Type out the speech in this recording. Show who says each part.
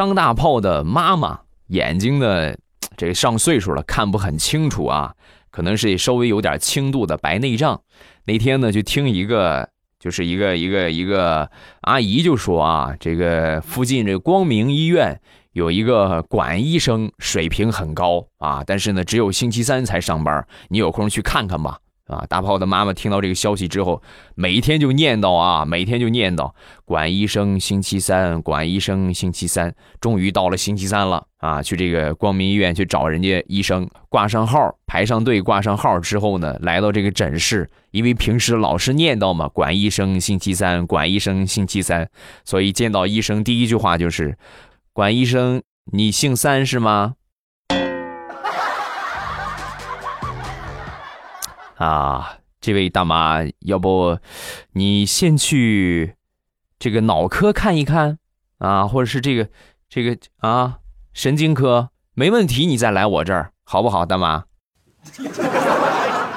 Speaker 1: 张大炮的妈妈眼睛呢，这上岁数了，看不很清楚啊，可能是稍微有点轻度的白内障。那天呢，就听一个，就是一个一个一个阿姨就说啊，这个附近这光明医院有一个管医生，水平很高啊，但是呢，只有星期三才上班，你有空去看看吧。啊！大炮的妈妈听到这个消息之后，每天就念叨啊，每天就念叨管医生星期三，管医生星期三。终于到了星期三了啊！去这个光明医院去找人家医生，挂上号，排上队，挂上号之后呢，来到这个诊室，因为平时老是念叨嘛，管医生星期三，管医生星期三，所以见到医生第一句话就是：“管医生，你姓三是吗？”啊，这位大妈，要不你先去这个脑科看一看啊，或者是这个这个啊神经科，没问题，你再来我这儿好不好，大妈？